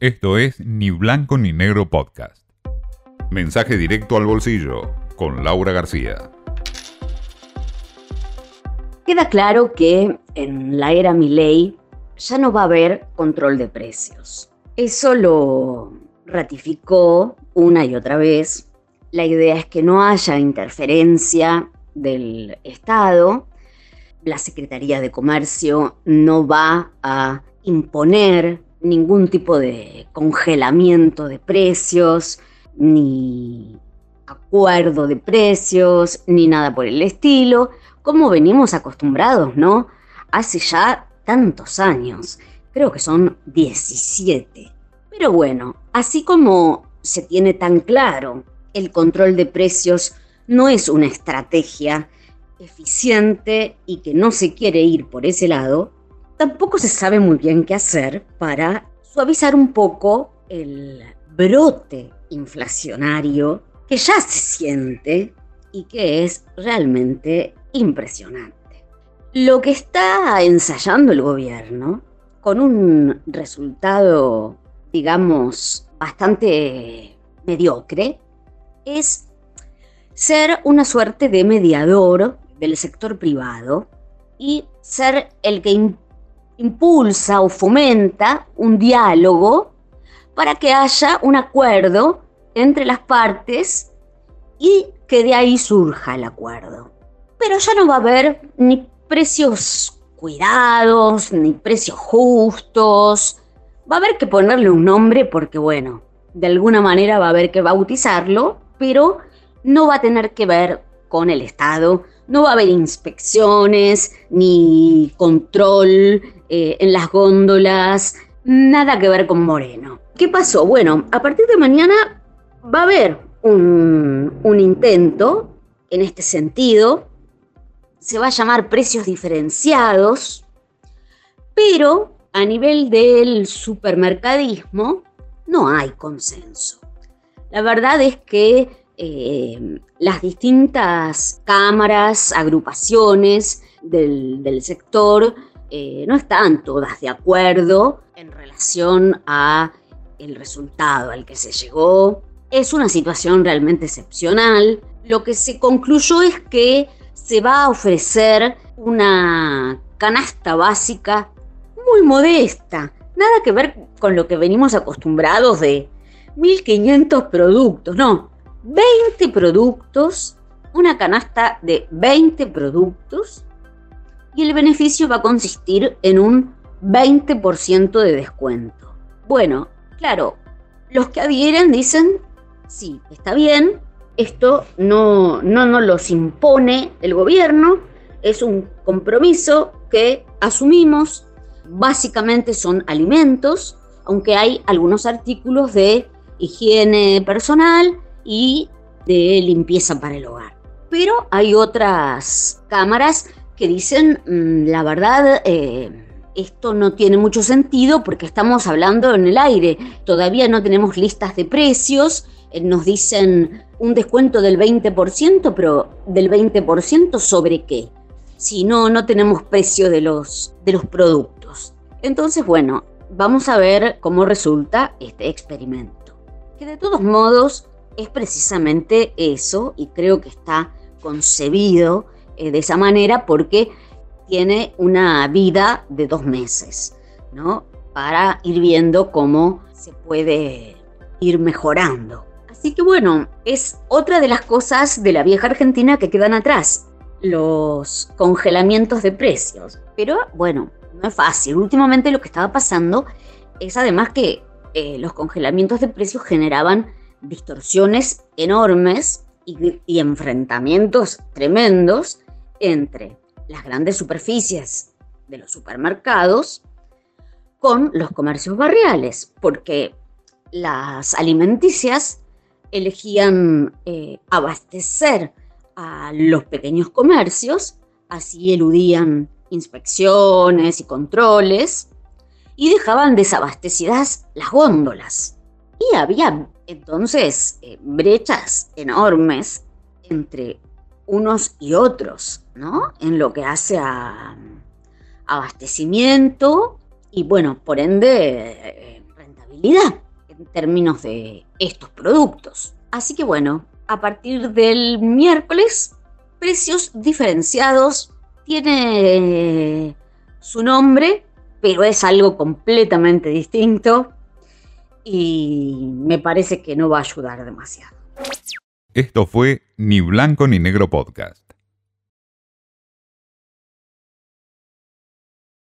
Esto es Ni Blanco ni Negro Podcast. Mensaje directo al bolsillo con Laura García. Queda claro que en la era Milley ya no va a haber control de precios. Eso lo ratificó una y otra vez. La idea es que no haya interferencia del Estado. La Secretaría de Comercio no va a imponer ningún tipo de congelamiento de precios, ni acuerdo de precios, ni nada por el estilo, como venimos acostumbrados, ¿no? Hace ya tantos años, creo que son 17. Pero bueno, así como se tiene tan claro, el control de precios no es una estrategia eficiente y que no se quiere ir por ese lado, tampoco se sabe muy bien qué hacer para suavizar un poco el brote inflacionario que ya se siente y que es realmente impresionante. Lo que está ensayando el gobierno, con un resultado, digamos, bastante mediocre, es ser una suerte de mediador del sector privado y ser el que impulsa o fomenta un diálogo para que haya un acuerdo entre las partes y que de ahí surja el acuerdo. Pero ya no va a haber ni precios cuidados, ni precios justos. Va a haber que ponerle un nombre porque, bueno, de alguna manera va a haber que bautizarlo, pero no va a tener que ver con el Estado, no va a haber inspecciones ni control eh, en las góndolas, nada que ver con Moreno. ¿Qué pasó? Bueno, a partir de mañana va a haber un, un intento en este sentido, se va a llamar precios diferenciados, pero a nivel del supermercadismo no hay consenso. La verdad es que eh, las distintas cámaras, agrupaciones del, sector eh, no están todas de acuerdo en relación a el resultado al que se llegó. Es una situación realmente excepcional. Lo que se concluyó es que se va a ofrecer una canasta básica muy modesta, nada que ver con lo que venimos acostumbrados de 1500 productos, no, 20 productos, una canasta de 20 productos y el beneficio va a consistir en un 20% de descuento. Bueno, claro, los que adhieren dicen, sí, está bien, esto no, no nos los impone el gobierno, es un compromiso que asumimos, básicamente son alimentos, aunque hay algunos artículos de higiene personal y de limpieza para el hogar. Pero hay otras cámaras que dicen, mm, la verdad, eh, esto no tiene mucho sentido porque estamos hablando en el aire, todavía no tenemos listas de precios, eh, nos dicen un descuento del 20%, pero del 20% sobre qué? Si no, no tenemos precio de los, de los productos. Entonces, bueno, vamos a ver cómo resulta este experimento. Que de todos modos es precisamente eso y creo que está concebido eh, de esa manera porque tiene una vida de dos meses, ¿no? Para ir viendo cómo se puede ir mejorando. Así que bueno, es otra de las cosas de la vieja Argentina que quedan atrás, los congelamientos de precios. Pero bueno, no es fácil. Últimamente lo que estaba pasando es además que eh, los congelamientos de precios generaban distorsiones enormes y, enfrentamientos tremendos entre las grandes superficies de los supermercados con los comercios barriales, porque las alimenticias elegían eh, abastecer a los pequeños comercios, así eludían inspecciones y controles y dejaban desabastecidas las góndolas. Había entonces eh, brechas enormes entre unos y otros, ¿no? En lo que hace a abastecimiento y, bueno, por ende, eh, rentabilidad en términos de estos productos. Así que bueno, a partir del miércoles, precios diferenciados tiene su nombre, pero es algo completamente distinto y me parece que no va a ayudar demasiado. Esto fue Ni Blanco ni Negro Podcast.